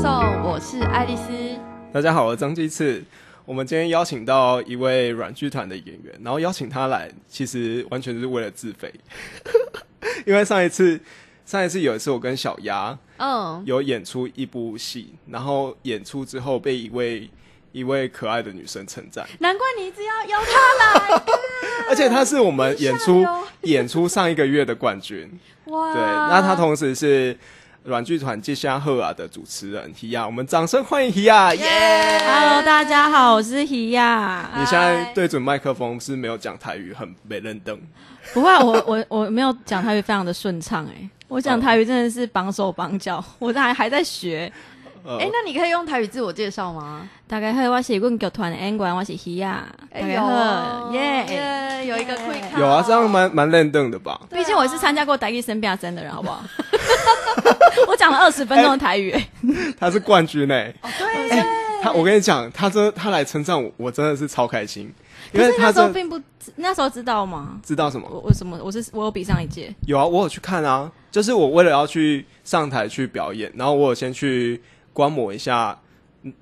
送，我是爱丽丝。大家好，我是张继次。我们今天邀请到一位软剧团的演员，然后邀请他来，其实完全是为了自肥。因为上一次，上一次有一次我跟小鸭嗯，有演出一部戏，然后演出之后被一位一位可爱的女生称赞，难怪你一直要邀他来，而且她是我们演出演出上一个月的冠军。哇！对，那她同时是软剧团《接下赫尔》的主持人希亚，我们掌声欢迎希亚！耶！Hello，大家好，我是希亚。你现在对准麦克风是没有讲台语，很没认登。不会啊，我 我我没有讲台语非常的顺畅哎，我讲台语真的是绑手绑脚，我还还在学。呃哎、那你可以用台语自我介绍吗？大家好，我是阮剧团的演员，我是希亚。大家有好，耶！耶，有一个 quick，有啊，这样蛮蛮认登的吧？毕竟我是参加过台语生变真的人，好不好？我讲了二十分钟的台语，哎 他是冠军呢、哦对。耶，他我跟你讲，他真他来称赞我，我真的是超开心，因为他可是那时候并不那时候知道吗？知道什么？我我什么？我是我有比上一届，有啊，我有去看啊，就是我为了要去上台去表演，然后我有先去观摩一下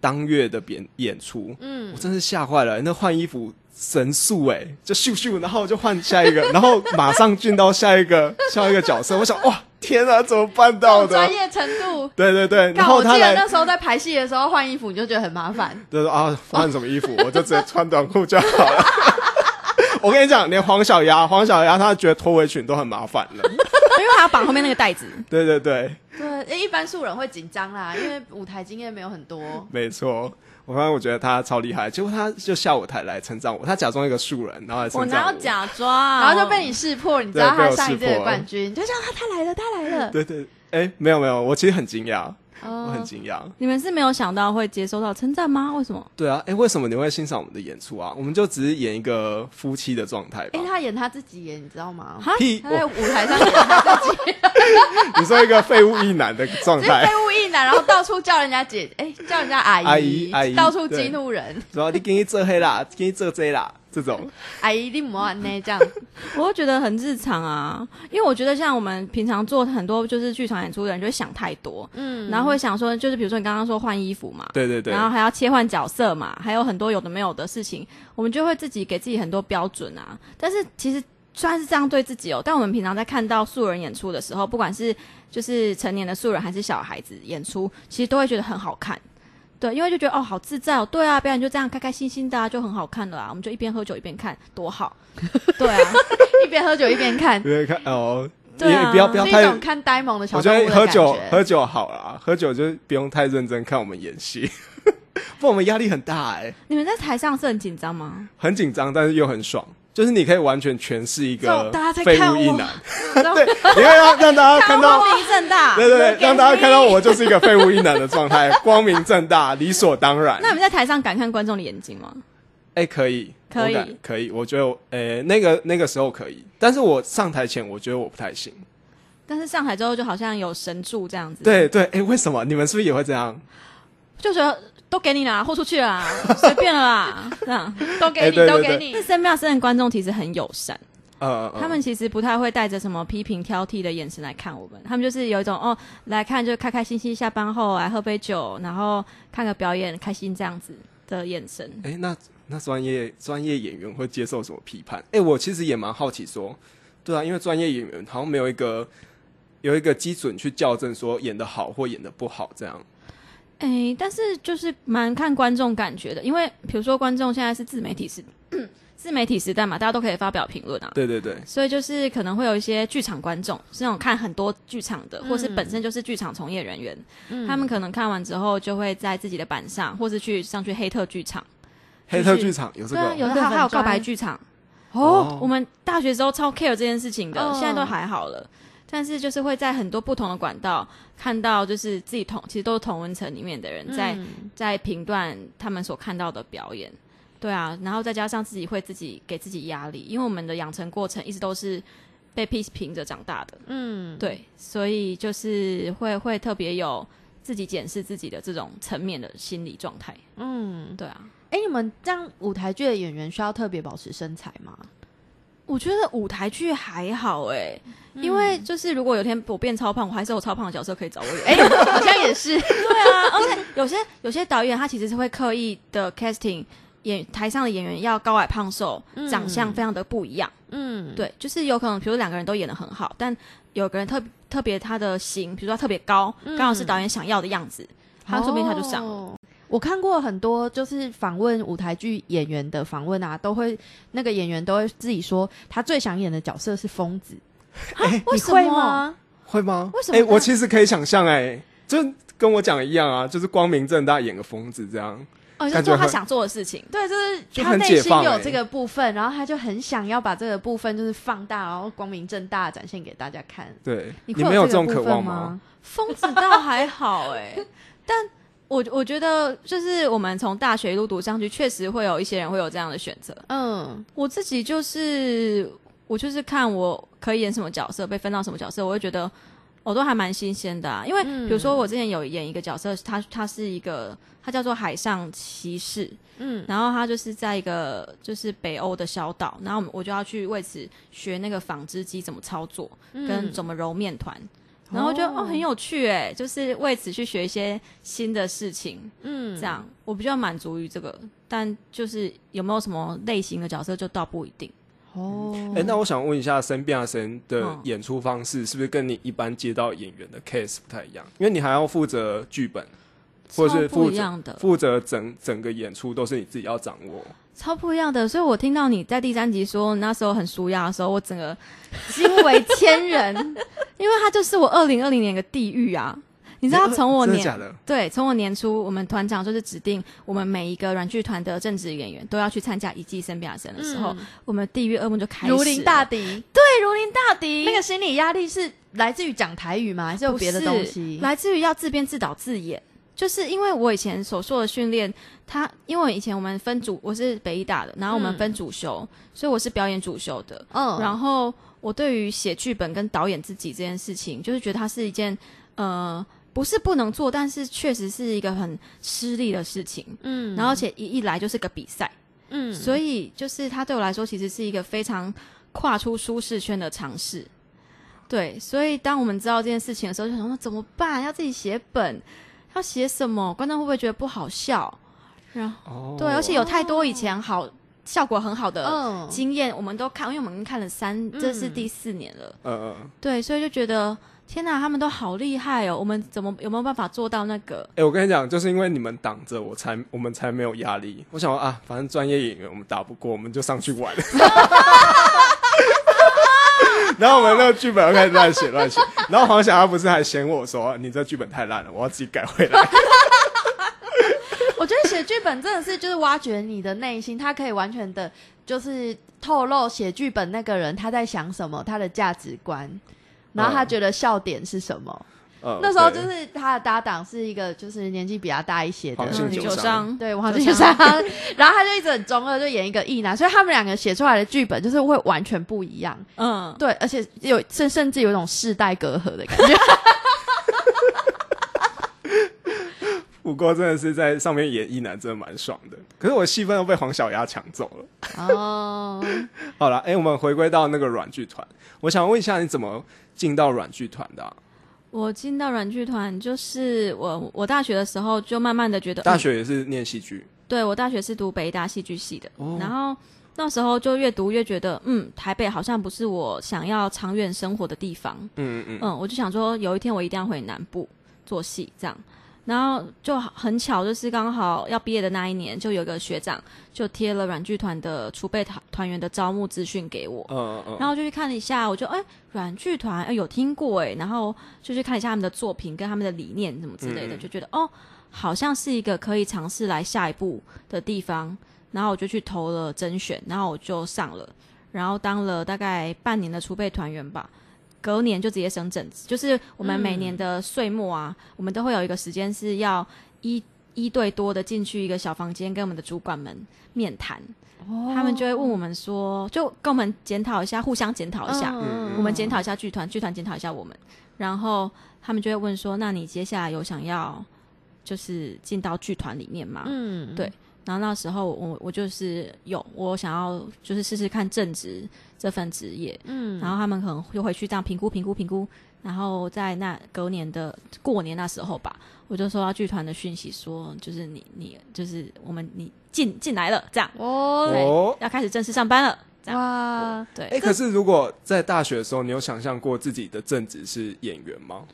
当月的演演出，嗯。我真是吓坏了，那换衣服神速哎、就咻咻，然后就换下一个，然后马上进到下一个下一个角色，我想哇，天啊，怎么办到的？专业程度。对对对，然看，我记后他来得那时候在排戏的时候换衣服，你就觉得很麻烦。就说啊，换什么衣服，我就直接穿短裤就好了。我跟你讲，连黄小鸭，黄小鸭他觉得脱围裙都很麻烦了。因为她要绑后面那个带子。对对对，对，诶一般素人会紧张啦，因为舞台经验没有很多。没错。我发现我觉得他超厉害，结果他就下舞台来称赞我，他假装一个素人，然后来我称赞哪有假装？然后就被你识破，你知道他上一届的冠军，你就想他他来了，他来了。对对，哎、没有没有，我其实很惊讶，我哦很惊讶。你们是没有想到会接收到称赞吗？为什么？对啊，哎、为什么你会欣赏我们的演出啊？我们就只是演一个夫妻的状态吧哎、。他演他自己演，你知道吗？他在舞台上演他自己，你说一个废物一男的状态废，物一男，然后到处叫人家姐，哎、叫人家阿姨，阿姨阿姨到处激怒人，主要你给你这黑啦，给你这这啦，这种。阿姨你莫安呢这样，我会觉得很日常啊，因为我觉得像我们平常做很多就是剧场演出的人，就会想太多，嗯，然后会想说，就是比如说你刚刚说换衣服嘛，对对对，然后还要切换角色嘛，还有很多有的没有的事情，我们就会自己给自己很多标准啊。但是其实虽然是这样对自己哦，但我们平常在看到素人演出的时候，不管是就是成年的素人还是小孩子演出，其实都会觉得很好看。对，因为就觉得哦，好自在哦，对啊，表演就这样开开心心的、啊，就很好看了啊。我们就一边喝酒一边看，多好。对啊，一边喝酒一边看，别看哦，对啊也不要不要太是一种看呆萌的小我觉动物的感得喝酒。喝酒好啦，喝酒就不用太认真看我们演戏，不然我们压力很大哎、你们在台上是很紧张吗？很紧张，但是又很爽，就是你可以完全诠释一个废物一男，对，你会让让大家看到，光明正大。对对对，让大家看到我就是一个废物一男的状态，光明正大，理所当然那。你们在台上敢看观众的眼睛吗？哎、可以，可以可以，我觉得我，呃、那个那个时候可以，但是我上台前我觉得我不太行。但是上台之后就好像有神助这样子。对对，哎、为什么你们是不是也会这样？就觉得都给你啦，豁出去了啦，随便了啦，这样。都给你，都给你那。森妙森的观众其实很友善，呃，呃他们其实不太会带着什么批评挑剔的眼神来看我们，他们就是有一种哦来看就开开心心，下班后来喝杯酒，然后看个表演，开心这样子的眼神。哎、那那专业专业演员会接受什么批判？哎、我其实也蛮好奇说，对啊，因为专业演员好像没有一个有一个基准去校正说演的好或演的不好这样。哎，但是就是蛮看观众感觉的，因为比如说观众现在是自媒体时 自媒体时代嘛，大家都可以发表评论啊。对对对，所以就是可能会有一些剧场观众，是那种看很多剧场的，或是本身就是剧场从业人员，他们可能看完之后就会在自己的板上，或是去上去黑特剧场，黑特剧场有这对啊，个有这个粉专的还有告白剧场。哦我们大学时候超 care 这件事情的，哦现在都还好了。但是就是会在很多不同的管道看到，就是自己同其实都是同温层里面的人在、嗯在评断他们所看到的表演。对啊，然后再加上自己会自己给自己压力，因为我们的养成过程一直都是被批评着长大的，嗯，对，所以就是会会特别有自己检视自己的这种层面的心理状态。嗯，对啊，哎、你们这样舞台剧的演员需要特别保持身材吗？我觉得舞台剧还好哎、嗯因为就是如果有一天我变超胖，我还是有超胖的角色可以找我演。哎、好像也是，对啊，而且有些有些导演他其实是会刻意的 casting 演台上的演员要高矮胖瘦，嗯长相非常的不一样。嗯，对，就是有可能，比如两个人都演的很好，但有个人特特别他的型，比如说他特别高，刚好是导演想要的样子，他说不定他就上了。哦我看过很多就是访问舞台剧演员的访问啊，都会那个演员都会自己说，他最想演的角色是疯子。你为什么？会吗？会吗？为什么哎、我其实可以想象，哎，就跟我讲的一样啊，就是光明正大演个疯子这样。哦，就是做他想做的事情。对，就是他内心有这个部分，然后他就很想要把这个部分就是放大，然后光明正大展现给大家看。对，你你没有这种渴望吗？？疯子倒还好哎、但我我觉得就是我们从大学一路读上去，确实会有一些人会有这样的选择。嗯我自己就是我就是看我可以演什么角色，被分到什么角色，我会觉得我都还蛮新鲜的、啊。因为嗯比如说我之前有演一个角色，他他是一个他叫做海上骑士，嗯然后他就是在一个就是北欧的小岛，然后我就要去为此学那个纺织机怎么操作，跟怎么揉面团。然后我觉得哦很有趣哎，就是为此去学一些新的事情，嗯这样我比较满足于这个，但就是有没有什么类型的角色就倒不一定。哦哎、那我想问一下，申变神的嗯演出方式是不是跟你一般接到演员的 case 不太一样？因为你还要负责剧本，或者是负责整整个演出都是你自己要掌握。超不一样的。所以我听到你在第三集说那时候很舒压的时候，我整个惊为天人，因为它就是我二零二零年的地狱啊！你知道，从我年？对，从我年初，我们团长就是指定我们每一个软剧团的正职演员都要去参加一季生比亚森的时候，我们地狱噩梦就开始了如临大敌，对如临大敌，那个心理压力是来自于讲台语吗？还是有别的东西？来自于要自编自导自演。就是因为我以前所做的训练，他因为以前我们分组，我是北医大的，然后我们分主修，所以我是表演主修的。嗯然后我对于写剧本跟导演自己这件事情，就是觉得它是一件呃不是不能做，但是确实是一个很吃力的事情。嗯然后而且一一来就是个比赛，嗯所以就是它对我来说其实是一个非常跨出舒适圈的尝试。对，所以当我们知道这件事情的时候，就想说怎么办？要自己写本，要写什么？观众会不会觉得不好笑？然后哦，对，而且有太多以前好效果很好的嗯经验，我们都看，因为我们已经看了三，这是嗯第四年了。嗯嗯，对，所以就觉得天哪，他们都好厉害哦！我们怎么有没有办法做到那个？哎、我跟你讲，就是因为你们挡着我才，我们才没有压力。我想说啊，反正专业演员我们打不过，我们就上去玩。然后我们那个剧本又开始乱写乱写，然后黄小他不是还嫌我说你这剧本太烂了，我要自己改回来。我觉得写剧本真的是就是挖掘你的内心，他可以完全的，就是透露写剧本那个人他在想什么，他的价值观，然后他觉得笑点是什么。呃，那时候就是他的搭档是一个就是年纪比较大一些的黄信嗯，酒酒商。商，对，王酒俊山，然后他就一直很中二，就演一个异男，所以他们两个写出来的剧本就是会完全不一样。嗯，对，而且有甚甚至有一种世代隔阂的感觉。不过真的是在上面演一男真的蛮爽的，可是我戏份都被黄小丫抢走了。哦，好了，哎、我们回归到那个软剧团，我想问一下，你怎么进到软剧团的啊、我进到软剧团，就是我我大学的时候就慢慢的觉得，大嗯学也是念戏剧，对我大学是读北大戏剧系的，哦。然后那时候就越读越觉得，嗯，台北好像不是我想要长远生活的地方，嗯嗯。嗯，我就想说有一天我一定要回南部做戏这样。然后就很巧，就是刚好要毕业的那一年，就有个学长就贴了软剧团的储备团团员的招募资讯给我，嗯嗯，然后就去看了一下，我就哎，软剧团哎有听过哎，然后就去看一下他们的作品跟他们的理念什么之类的，就觉得哦，好像是一个可以尝试来下一步的地方。然后我就去投了甄选，然后我就上了，然后当了大概半年的储备团员吧。隔年就直接升正职，就是我们每年的岁末啊，我们都会有一个时间是要一一对多的进去一个小房间，跟我们的主管们面谈。他们就会问我们说，就跟我们检讨一下，互相检讨一下，嗯我们检讨一下剧团，剧团检讨一下我们，然后他们就会问说，那你接下来有想要就是进到剧团里面吗？嗯，对然后那时候我我就是有我想要就是试试看正职这份职业，嗯，然后他们可能就回去这样评估评估评估，然后在那隔年的过年那时候吧，我就收到剧团的讯息说，就是你你就是我们你进进来了，这样哦，要开始正式上班了，这样哇，对。哎，可是如果在大学的时候，你有想象过自己的正职是演员吗？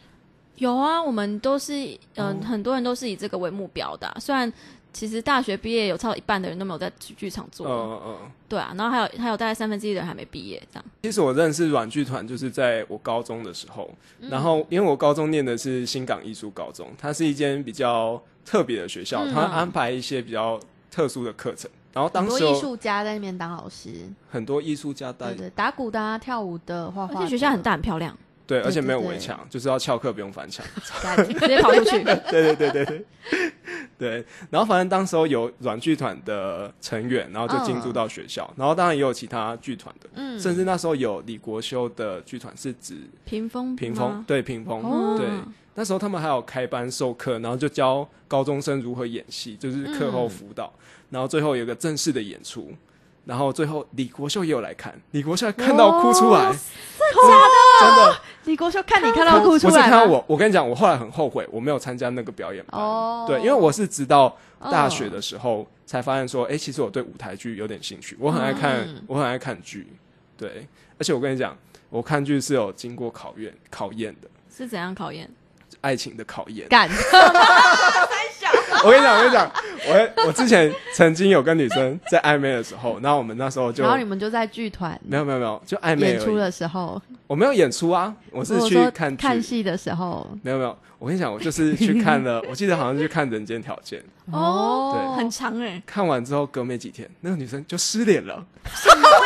有啊，我们都是嗯、哦。很多人都是以这个为目标的啊、虽然其实大学毕业有超过一半的人都没有在剧剧场做，嗯嗯嗯。对啊，然后还有还有大概三分之一的人还没毕业，这样。其实我认识软剧团就是在我高中的时候，嗯然后因为我高中念的是新港艺术高中，它是一间比较特别的学校，嗯它安排一些比较特殊的课程。然后当时很多艺术家在那边当老师，很多艺术家带对对，打鼓的啊，跳舞的，画画且学校很大很漂亮，对，而且没有围墙，就是要翘课不用翻墙。直接跑出去。对对对对对 对。然后反正当时候有软剧团的成员，然后就进驻到学校，然后当然也有其他剧团的，嗯，甚至那时候有李国修的剧团是指屏风屏风吗，对屏风，哦对。那时候他们还有开班授课，然后就教高中生如何演戏，就是课后辅导，然后最后有个正式的演出，然后最后李国秀也有来看，李国秀看到哭出来，哦真的，李国秀看你看到哭出不是看到我，我跟你讲，我后来很后悔，我没有参加那个表演班，哦。对，因为我是直到大学的时候才发现说，哎、其实我对舞台剧有点兴趣，我很爱看，嗯。我很爱看剧，对，而且我跟你讲，我看剧是有经过考验考验的，是怎样考验？爱情的考验。干，我跟你讲，我跟你讲，我我之前曾经有跟女生在暧昧的时候，然后我们那时候就然后你们就在剧团没有没有没有，就暧昧。演出的时候，我没有演出啊，我是去看。看戏的时候，没有没有，我跟你讲，我就是去看了，我记得好像是去看《人间条件》，哦，对。很长哎、看完之后隔没几天，那个女生就失联了，为什么？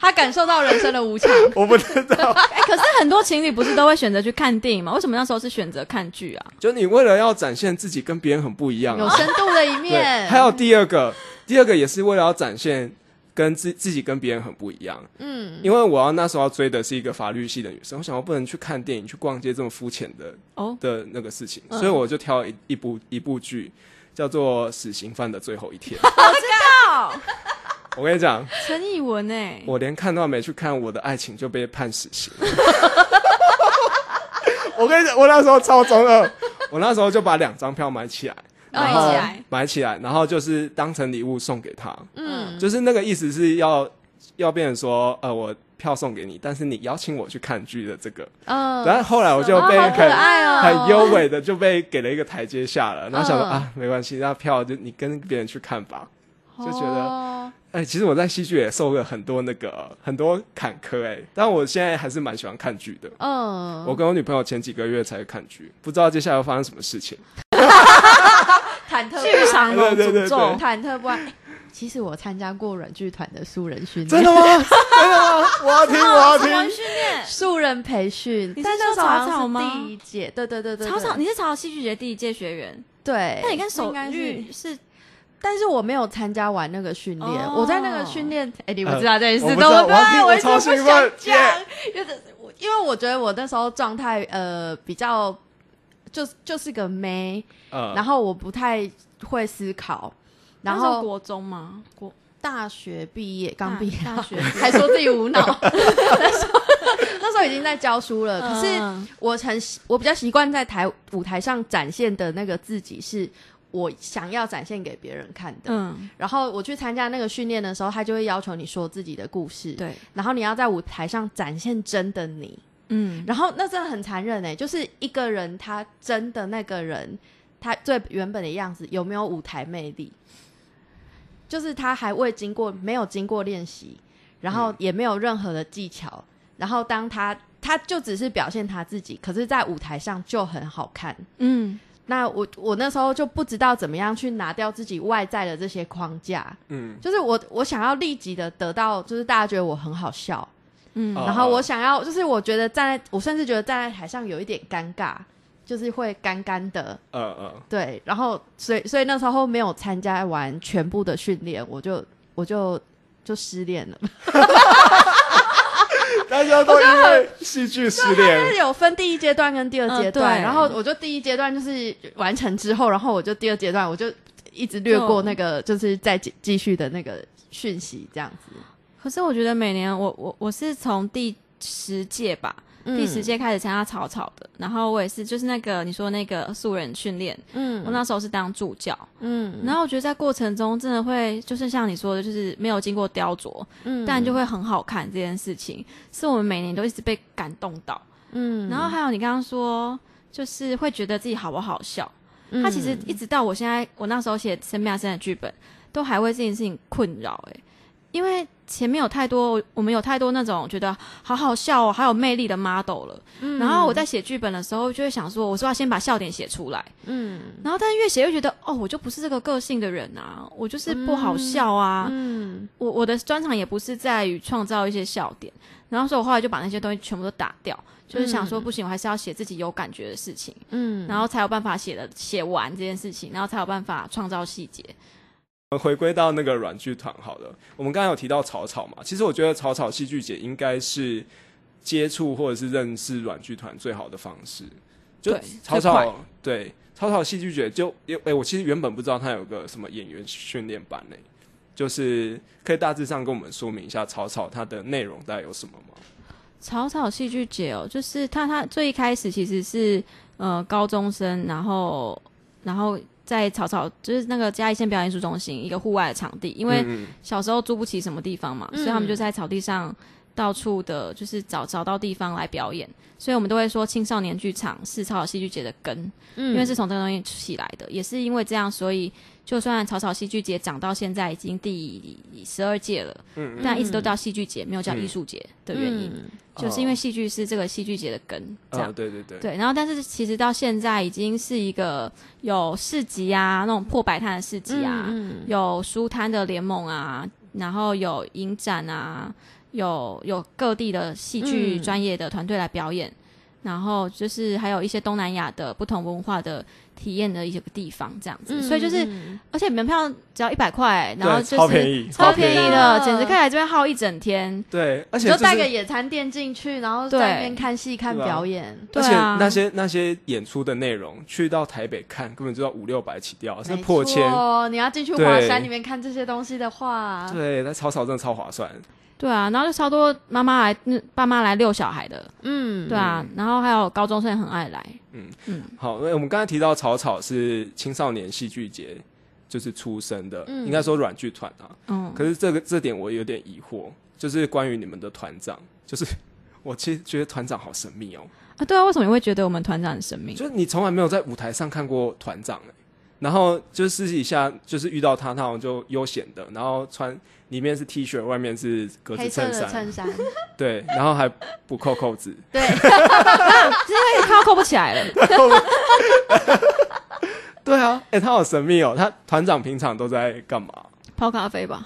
他感受到人生的无常，我不知道。哎、可是很多情侣不是都会选择去看电影吗？为什么那时候是选择看剧啊？就你为了要展现自己跟别人很不一样有啊，深度的一，面，还有第二个，第二个也是为了要展现跟自自己跟别人很不一样。嗯，因为我要那时候要追的是一个法律系的女生，我想我不能去看电影、去逛街这么肤浅的哦，的那个事情，嗯所以我就挑一一部一部剧，叫做《死刑犯的最后一天》。靠，我跟你讲，陈以文哎、我连看都还没去看，我的爱情就被判死刑。我跟你讲，我那时候超中二，我那时候就把两张票买起来，然买后起来。买起来，然后就是当成礼物送给他，嗯，就是那个意思是要要变成说，呃，我票送给你，但是你邀请我去看剧的这个，嗯，然后后来我就被很很优美的就被给了一个台阶下了，然后想说、嗯。啊，没关系，那票就你跟别人去看吧。就觉得哦哎、其实我在戏剧也受了很多那个很多坎坷哎、但我现在还是蛮喜欢看剧的。嗯，我跟我女朋友前几个月才看剧，不知道接下来会发生什么事情。忐忑剧场有对对对诅咒，忐忑不安。哎其实我参加过软剧团的素人训练，真的吗？真的吗？我要听，我要听。什么训练？素人培训，你是草草吗第一届，对对对对，草草，你是草草戏剧节第一届学员，对，那你跟手应该是律是但是我没有参加完那个训练，哦。我在那个训练，哎、你们呃知道这件事我不对不对？知道我一直不我超兴奋想讲。耶，因为我因为我觉得我那时候状态呃比较就就是个妹，呃。然后我不太会思考，然后国中吗？国大学毕业刚毕业，大学还说自己无脑，那时候那时候已经在教书了，可是。嗯我很习我比较习惯在台舞台上展现的那个自己，是我想要展现给别人看的。嗯，然后我去参加那个训练的时候，他就会要求你说自己的故事，对，然后你要在舞台上展现真的你。嗯，然后那真的很残忍哎，就是一个人他真的那个人，他最原本的样子有没有舞台魅力？就是他还未经过没有经过练习，然后也没有任何的技巧，然后当他他就只是表现他自己，可是在舞台上就很好看。嗯，那我我那时候就不知道怎么样去拿掉自己外在的这些框架，嗯，就是我我想要立即的得到，就是大家觉得我很好笑，嗯哦然后我想要，就是我觉得站在，我甚至觉得站在台上有一点尴尬，就是会干干的，嗯嗯，对。然后所以所以那时候没有参加完全部的训练，我就我就就失恋了。大家都因为戏剧失恋，就是，有分第一阶段跟第二阶段，嗯然后我就第一阶段就是完成之后，然后我就第二阶段我就一直略过那个，就是再继继续的那个讯息这样子。可是我觉得每年我我我是从第十届吧，第十届开始参加草草的，然后我也是就是那个你说那个素人训练，嗯。我那时候是当助教，嗯。然后我觉得在过程中真的会就是像你说的，就是没有经过雕琢，嗯。但就会很好看这件事情，是我们每年都一直被感动到。嗯。然后还有你刚刚说，就是会觉得自己好不好笑，嗯他其实一。直到我现在，我那时候写《生命生的剧本，都还为这件事情困扰哎、因为前面有太多，我们有太多那种觉得好好笑哦，好有魅力的 model 了。嗯然后我在写剧本的时候，就会想说，我说要先把笑点写出来。嗯然后但是越写越觉得，哦，我就不是这个个性的人啊，我就是不好笑啊。嗯我我的专长也不是在于创造一些笑点，然后所以我后来就把那些东西全部都打掉，就是想说不行，我还是要写自己有感觉的事情。嗯然后才有办法写的写完这件事情，然后才有办法创造细节。我回归到那个软剧团好了，我们刚才有提到草草嘛，其实我觉得草草戏剧节应该是接触或者是认识软剧团最好的方式。就对草草对草草戏剧节就诶、我其实原本不知道它有个什么演员训练班呢、就是可以大致上跟我们说明一下草草它的内容大概有什么吗？草草戏剧节哦，就是他他最一开始其实是呃高中生，然后然后在草草就是那个嘉义县表演艺术中心一个户外的场地，因为嗯小时候租不起什么地方嘛，嗯所以他们就在草地上到处的，就是找找到地方来表演。所以我们都会说青少年剧场是草草戏剧节的根，嗯因为是从这个东西起来的，也是因为这样，所以就算草草戏剧节长到现在已经第十二届了，但一直都叫戏剧节，没有叫嗯艺术节的原因，嗯就是因为戏剧是这个戏剧节的根，这样呃，。对对对，对，然后但是其实到现在已经是一个有市集啊，那种破百摊的市集啊，嗯。有书摊的联盟啊，然后有影展啊，有有各地的戏剧嗯。专业的团队来表演，然后就是还有一些东南亚的不同文化的体验的一些地方，这样子，嗯所以就是嗯而且门票只要一百块，然后就是超便宜超便宜的，简直可以来这边耗一整天。对，而你且是就带个野餐垫进去，然后在那边看戏看对啊表演，而且对啊那些那些演出的内容，去到台北看根本就要五六百起跳，是破千。哦你要进去华山里面看这些东西的话，对，那草草真的超划算。对啊，然后就超多妈妈来，嗯爸妈来遛小孩的，嗯，对啊，然后还有高中生也很爱来，嗯。嗯。好，那我们刚才提到草草是青少年戏剧节就是出身的，嗯。应该说软剧团啊。嗯，可是这个这点我有点疑惑，就是关于你们的团长，就是 我其实觉得团长好神秘哦，啊，对啊，为什么你会觉得我们团长很神秘？就是你从来没有在舞台上看过团长哎、然后就是私底下就是遇到他，他好像就悠闲的，然后穿里面是 T 恤，外面是格子的衬衫，衬衫，对，然后还不扣扣子，对，因为他扣不起来了。对啊，哎、他好神秘哦，他团长平常都在干嘛？泡咖啡吧。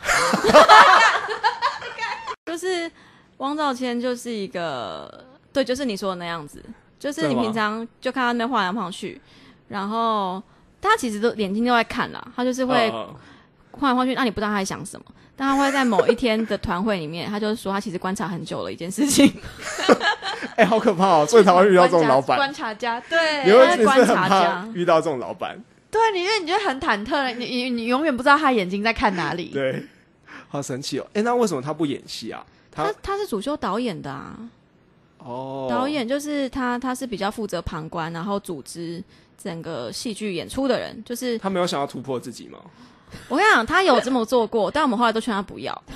就是汪兆谦就是一个，对，就是你说的那样子，就是你平常就看他那边晃来晃去，然后他其实都眼睛都在看啦，他就是会呃晃来晃去，那你不知道他在想什么，但他会在某一天的团会里面，他就是说他其实观察很久了一件事情，哎、好可怕哦！所以才会遇到这种老板。观察家，对，你会他你是很观察怕家遇到这种老板，对，你因为你就很忐忑，你你你永远不知道他眼睛在看哪里。对，好神奇哦！哎、那为什么他不演戏啊？他他他是主修导演的啊，哦，导演就是他，他是比较负责旁观，然后组织整个戏剧演出的人。就是他没有想要突破自己吗？我跟你讲，他有这么做过，但我们后来都劝他不要。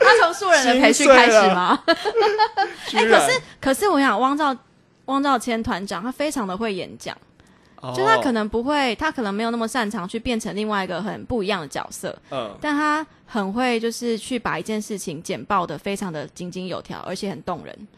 他从素人的培训开始吗？哎、可是可是我想汪兆汪兆谦团长，他非常的会演讲，哦就他可能不会，他可能没有那么擅长去变成另外一个很不一样的角色，嗯但他很会就是去把一件事情简报的非常的井井有条，而且很动人。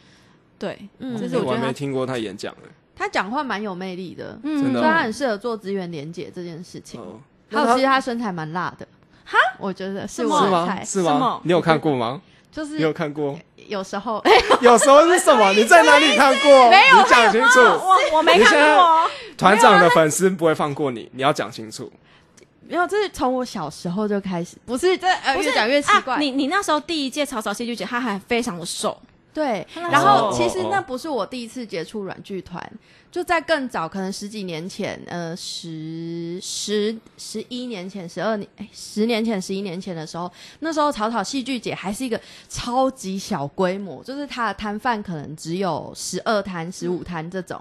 对，嗯这是哎我没听过他演讲的。他讲话蛮有魅力的，嗯真的哦所以他很适合做资源连结这件事情。哦，还有，其实他身材蛮辣的，哈，我觉得是是吗？我的菜，是什么吗？你有看过吗？就是你有看过？有时候 有时候是什么？你在哪里看过？没有你讲清楚。我我没你现在看过，团长的粉丝不会放过你，你要讲清楚。没有，这是从我小时候就开始，不是这呃不是越讲越奇怪。啊。你你那时候第一届草草戏剧节，他还非常的瘦，对，然后哦其实哦那不是我第一次接触软剧团，就在更早，可能十几年前，呃，十十十一年前，十二年，哎，十年前，十一年前的时候，那时候草草戏剧节还是一个超级小规模，就是它的摊贩可能只有十二摊、十五摊这种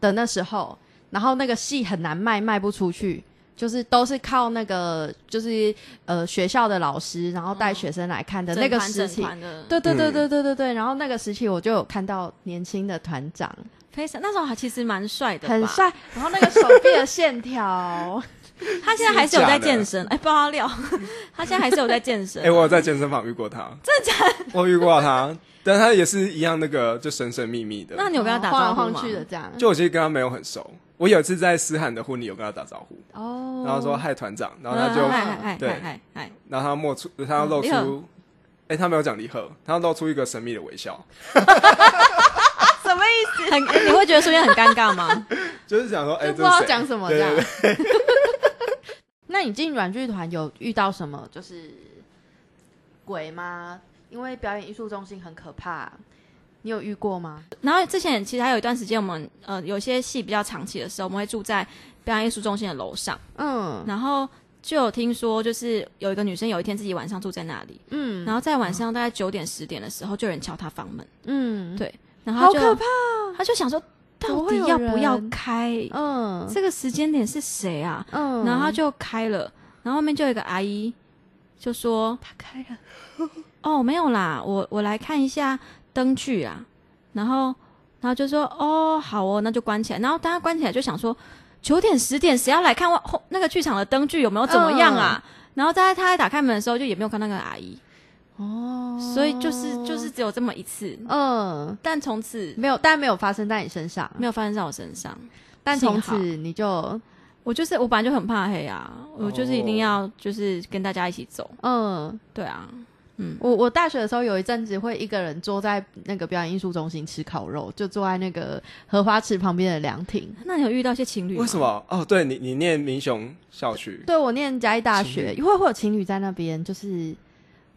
的那时候，然后那个戏很难卖，卖不出去。就是都是靠那个，就是呃学校的老师，然后带学生来看的那个时期，对对对嗯对对对对，然后那个时期我就有看到年轻的团长。非常那时候还其实蛮帅的，很。帅，然后那个手臂的线条，他现在还是有在健身，哎，爆他料，他现在还是有在健身。哎、我有在健身房遇过他，真的假的？我遇过他，但他也是一样那个就神神秘秘的。那你有跟他打招呼吗？晃去的这样，就我其实跟他没有很熟，我有一次在思涵的婚礼有跟他打招呼，哦，然后说嗨团长，然后他就，嗨嗨嗨对嗨嗨嗨，然后他冒出，他要露出，哎、他没有讲离合，他要露出一个神秘的微笑，什么意思？很你会觉得瞬间很尴尬吗？就是想说，哎、就不知道讲什么这样。那你进软剧团有遇到什么就是鬼吗？因为表演艺术中心很可怕，你有遇过吗？然后之前其实还有一段时间，我们呃有些戏比较长期的时候，我们会住在表演艺术中心的楼上，嗯。然后就有听说，就是有一个女生有一天自己晚上住在那里，嗯。然后在晚上大概九点十点的时候，就有人敲她房门，嗯，对然后就好可怕，她就想说，到底要不要开？嗯。这个时间点是谁啊？嗯。然后她就开了，然后后面就有一个阿姨就说她开了，：“哦，没有啦，我我来看一下灯具啊。”然后然后就说：“哦，好哦，那就关起来。”然后大家关起来就想说，九点十点谁要来看外后那个剧场的灯具有没有怎么样啊？然后在他在打开门的时候，就也没有看到那个阿姨，哦，所以就是就是只有这么一次，嗯，但从此没有，但没有发生在你身上，没有发生在我身上。但从此你就我就是我本来就很怕黑啊，我就是一定要就是跟大家一起走。嗯，对啊，我我大学的时候有一阵子会一个人坐在那个表演艺术中心吃烤肉，就坐在那个荷花池旁边的凉亭。那你有遇到一些情侣吗？为什？么？哦，对你，你念民雄校区，对我念嘉义大学，因为会有情侣在那边，就是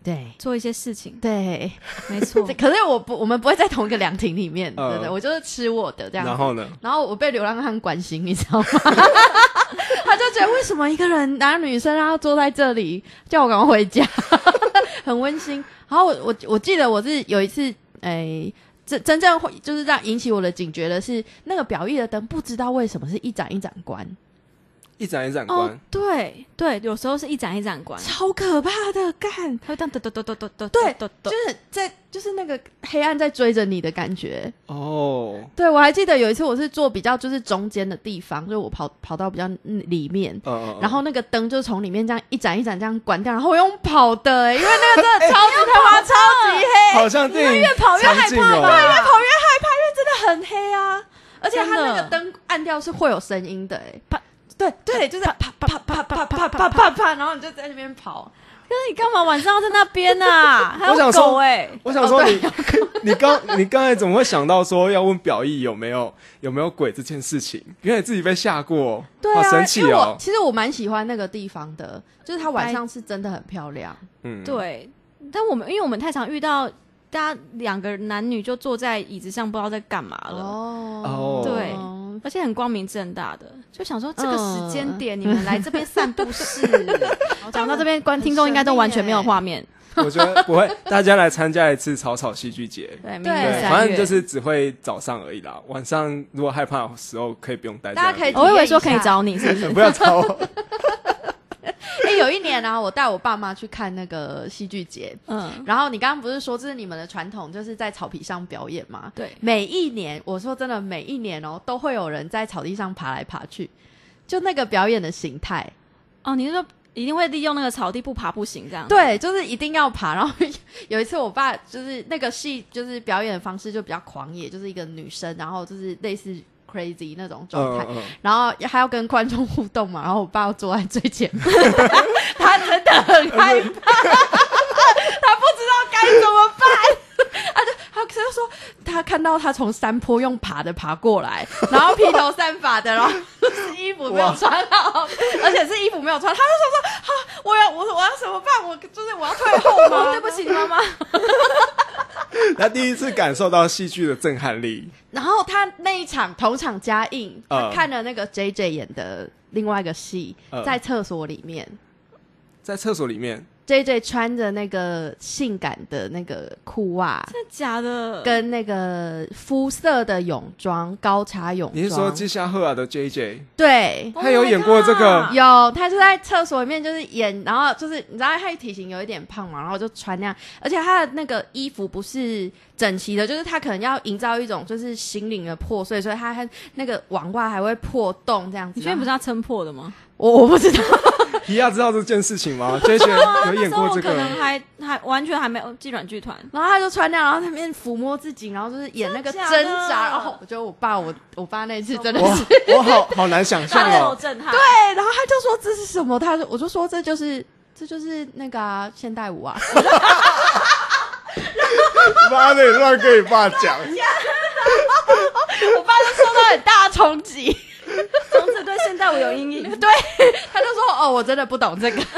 对做一些事情，对，没错。可是我不，我们不会在同一个凉亭里面，嗯对对，我就是吃我的这样。然后呢？然后我被流浪汉关心，你知道吗？他就觉得为什么一个人男女生然后坐在这里，叫我赶快回家，很温馨。然后我我我记得我是有一次，哎、真真正会就是让引起我的警觉的是，那个表意的灯不知道为什么是一盏一盏关，一盏一盏哦关，，对对，有时候是一盏一盏关，超可怕的，干，它会这样抖抖抖抖抖抖，对。就是在就是那个黑暗在追着你的感觉。哦，对我还记得有一次我是坐比较就是中间的地方，就是我跑跑到比较嗯里面，嗯嗯，然后那个灯就从里面这样一盏一盏这样关掉，然后我用跑的、欸，因为那个真的 超级他妈超级黑，好像电影越跑越害怕对，越跑越害怕，因为真的很黑啊，而且它那个灯暗掉是会有声音的、欸，啪，对对，就是啪啪啪啪啪啪啪啪啪，然后你就在那边跑，可是你干嘛晚上要在那边啊？还有我想说狗哎，我想说你，你 刚你刚才怎么会想到说要问表意有没有有没有鬼这件事情？原来自己被吓过，对啊，好神奇哦。其实我蛮喜欢那个地方的，就是它晚上是真的很漂亮，嗯，对，但我们因为我们太常遇到大家两个男女就坐在椅子上，不知道在干嘛了。哦对而且很光明正大的，就想说这个时间点你们来这边散步 是，讲到这边，观听众应该都完全没有画面。我觉得不会，大家来参加一次草草戏剧节。对，明对反正就是只会早上而已啦。晚上如果害怕的时候，可以不用待。大家可以我以为说可以找你，是不是？不要找我。哎、有一年啊，我带我爸妈去看那个戏剧节，嗯，然后你刚刚不是说这是你们的传统，就是在草皮上表演吗？对，每一年，我说真的，每一年哦，都会有人在草地上爬来爬去，就那个表演的形态，哦，你是说一定会利用那个草地不爬不行这样？，对，就是一定要爬。然后 有一次，我爸就是那个戏，就是表演的方式就比较狂野，就是一个女生，然后就是类似 crazy 那种状态，嗯嗯然后还要跟观众互动嘛，然后我爸要坐在最前面，他真的很害怕，他不知道该怎么办，他就他就说他看到他从山坡用爬的爬过来，然后披头散发的，然后就是衣服没有穿好，而且是衣服没有穿，他就说说哈，我要我我要怎么办？我就是我要退后吗？对不起，妈妈。他第一次感受到戏剧的震撼力。然后他那一场同场加映，他嗯看了那个 J J 演的另外一个戏，嗯在厕所里面。在厕所里面，，J J 穿着那个性感的那个裤袜，真的假的？跟那个肤色的泳装，高叉泳装。你是说吉祥赫尔的 J J？对，Oh 他有演过这个有，他就在厕所里面就是演，然后就是你知道他体型有一点胖嘛，然后就穿那样，而且他的那个衣服不是整齐的，就是他可能要营造一种就是心灵的破碎，所以他还那个网袜还会破洞这样子。你确定不是然后他撑破的吗？我我不知道，皮亚知道这件事情吗 之前有演过这那时候我可能，还还完全还没有进软剧团。然后他就穿那样，然后在那边抚摸自己，然后就是演那个挣扎，然后我觉得我爸我我爸那次真的是。，我好好难想象哦。震撼。对，然后他就说这是什么？他就我就说这就是这就是那个啊现代舞啊。妈的，你乱跟你爸讲，我爸就受到很大的冲击，从此对现代舞有阴影。对，他就说哦，我真的不懂这个。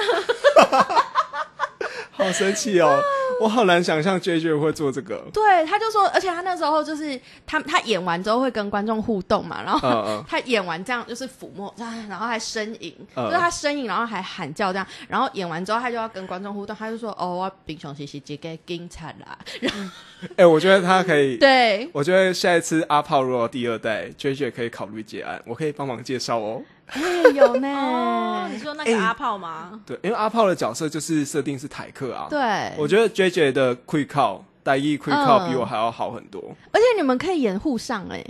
好生气哦！我好难想象 J J 会做这个。对，他就说，而且他那时候就是他他演完之后会跟观众互动嘛，然后他演完这样就是抚摸，啊然后还呻吟，嗯就是他呻吟，然后还喊叫这样，然后演完之后他就要跟观众互动，他就说哦，我平常其实这个警察啦，哎、我觉得他可以。对，我觉得下一次阿炮如果第二代，J J 可以考虑结案，我可以帮忙介绍哦。哎有呢，哦，你说那个哎阿炮吗？对，因为阿炮的角色就是设定是台客啊。，对，我觉得 J J 的 quick call 代役 quick call 嗯比我还要好很多。而且你们可以演互上哎、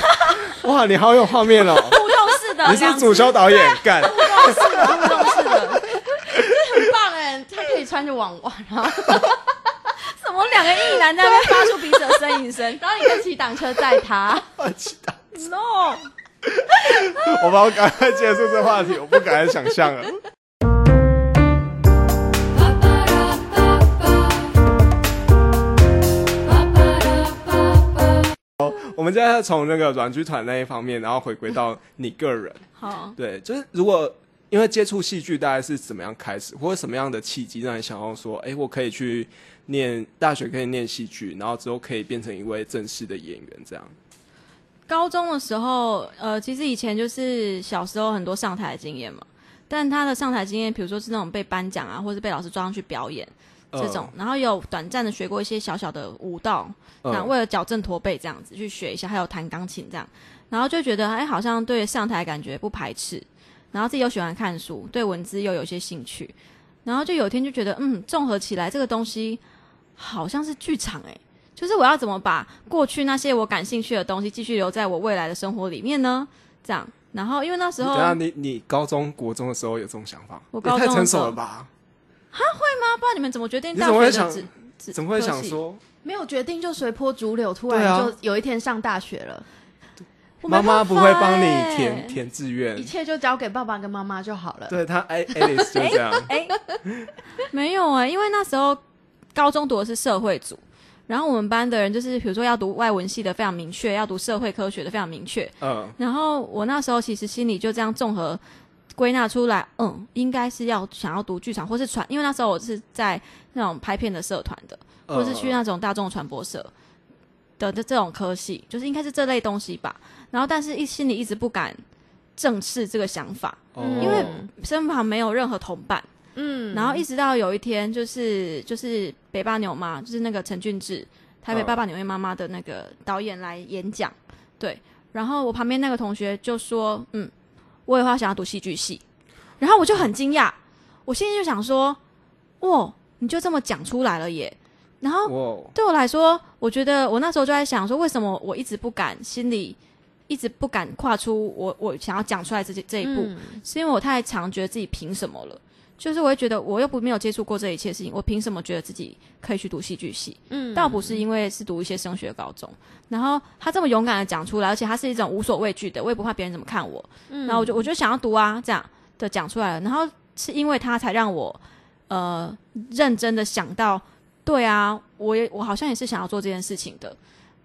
哇，你好有画面哦！互动式的，你是主修导演干。互动式的，互动式的。很棒哎，他可以穿着网袜，然后 什么两个异男在那边发出彼此的呻吟声然后你可以骑挡车载他。我知道？No，我把我赶快结束这话题，我不敢想象了。我们现在从那个软剧团那一方面，然后回归到你个人。好，对，就是如果因为接触戏剧，大概是怎么样开始，或者什么样的契机让你想要说，哎、我可以去念大学，可以念戏剧，然后之后可以变成一位正式的演员，这样。高中的时候，呃，其实以前就是小时候很多上台的经验嘛，但他的上台经验，比如说是那种被颁奖啊，或是被老师抓上去表演这种，然后有短暂的学过一些小小的舞蹈，嗯，那、为了矫正驼背这样子去学一下，还有弹钢琴这样，然后就觉得哎，好像对上台感觉不排斥，然后自己又喜欢看书，对文字又有些兴趣，然后就有一天就觉得，嗯，综合起来这个东西好像是剧场哎、就是我要怎么把过去那些我感兴趣的东西继续留在我未来的生活里面呢？这样，然后因为那时候等一下你你高中国中的时候有这种想法，我也太成熟了吧？啊，不然你们怎么决定怎么会想怎么会想说没有决定就随波逐流，突对啊然就有一天上大学了，妈妈不会帮你欸填填志愿一？切就交给爸爸跟妈妈就好了。对他，A Alice 就这样。哎、没有哎、因为那时候高中读的是社会组，然后我们班的人就是比如说要读外文系的非常明确，要读社会科学的非常明确。嗯然后我那时候其实心里就这样综合归纳出来，嗯，应该是要想要读剧场或是传，因为那时候我是在那种拍片的社团的，或是去那种大众传播社的这这种科系，就是应该是这类东西吧。然后但是一心里一直不敢正视这个想法，嗯因为身旁没有任何同伴。嗯然后一直到有一天，就是就是北爸牛妈，就是那个陈俊志，台北嗯爸爸纽约妈妈的那个导演来演讲，对。然后我旁边那个同学就说：“嗯，我以后要想要读戏剧系。”然后我就很惊讶，我现在就想说：“哇，你就这么讲出来了耶！”然后，对我来说，我觉得我那时候就在想说，为什么我一直不敢，心里一直不敢跨出我我想要讲出来这这一步，嗯是因为我太常觉得自己凭什么了。就是我会觉得我又不没有接触过这一切事情，我凭什么觉得自己可以去读戏剧系？嗯。倒不是因为是读一些升学高中，然后他这么勇敢的讲出来，而且他是一种无所畏惧的，我也不怕别人怎么看我，嗯。然后我就我就想要读啊，这样的讲出来了，然后是因为他才让我呃认真的想到，对啊，我也我好像也是想要做这件事情的，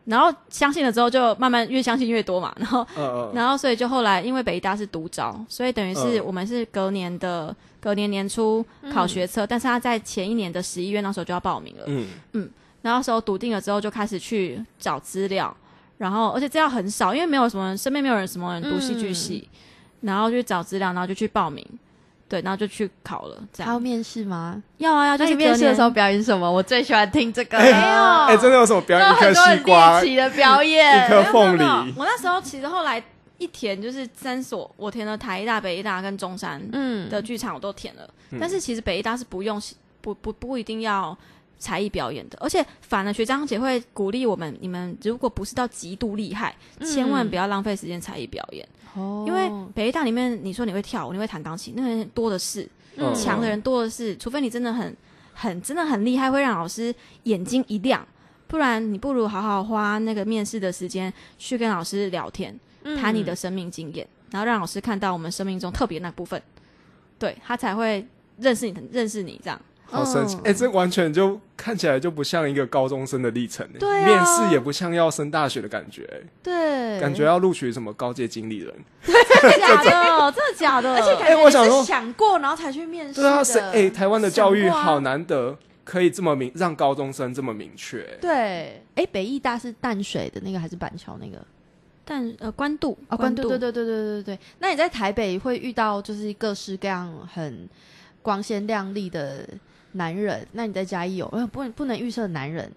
然后相信了之后就慢慢越相信越多嘛，然后然后所以就后来因为北医大是独招，所以等于是嗯。我们是隔年的隔年年初考学测，但是他在前一年的十一月那时候就要报名了。嗯。然后那时候笃定了之后，就开始去找资料，然后而且资料很少，因为没有什么身边没有人什么人读戏剧系，然后去找资料，然后就去报名，对，然后就去考了。这样还要面试吗？要啊要，就是你面试的时候表演什么？我最喜欢听这个了。没有哎、真的有什么表演？一颗很多很西瓜猎，奇的表演，一颗凤梨没有没有没有我那时候其实后来一填就是三所，我填了台大、北医大跟中山嗯的剧场我都填了，嗯但是其实北医大是不用不不不一定要才艺表演的，而且反而学长姐会鼓励我们，你们如果不是到极度厉害，千万不要浪费时间才艺表演，哦。因为北艺大里面你说你会跳舞，你会弹钢琴，那个人多的是，嗯。强的人多的是，除非你真的很很真的很厉害，会让老师眼睛一亮。不然你不如好好花那个面试的时间去跟老师聊天，嗯。谈你的生命经验，然后让老师看到我们生命中特别那部分，对他才会认识你，认识你这样。好神奇！嗯哎、这完全就看起来就不像一个高中生的历程、欸，对啊面试也不像要升大学的感觉、欸对，感觉要录取什么高阶经理人。真的假的，真的假的？而且感哎觉你是我想说想过然后才去面试对啊，的。谁哎、台湾的教育好难得，可以这么明让高中生这么明确、欸对，哎，北艺大是淡水的那个还是板桥那个？淡呃，关渡啊，关渡，对对对对对对对。那你在台北会遇到就是各式各样很光鲜亮丽的男人，那你在家里有呃不不能预设男人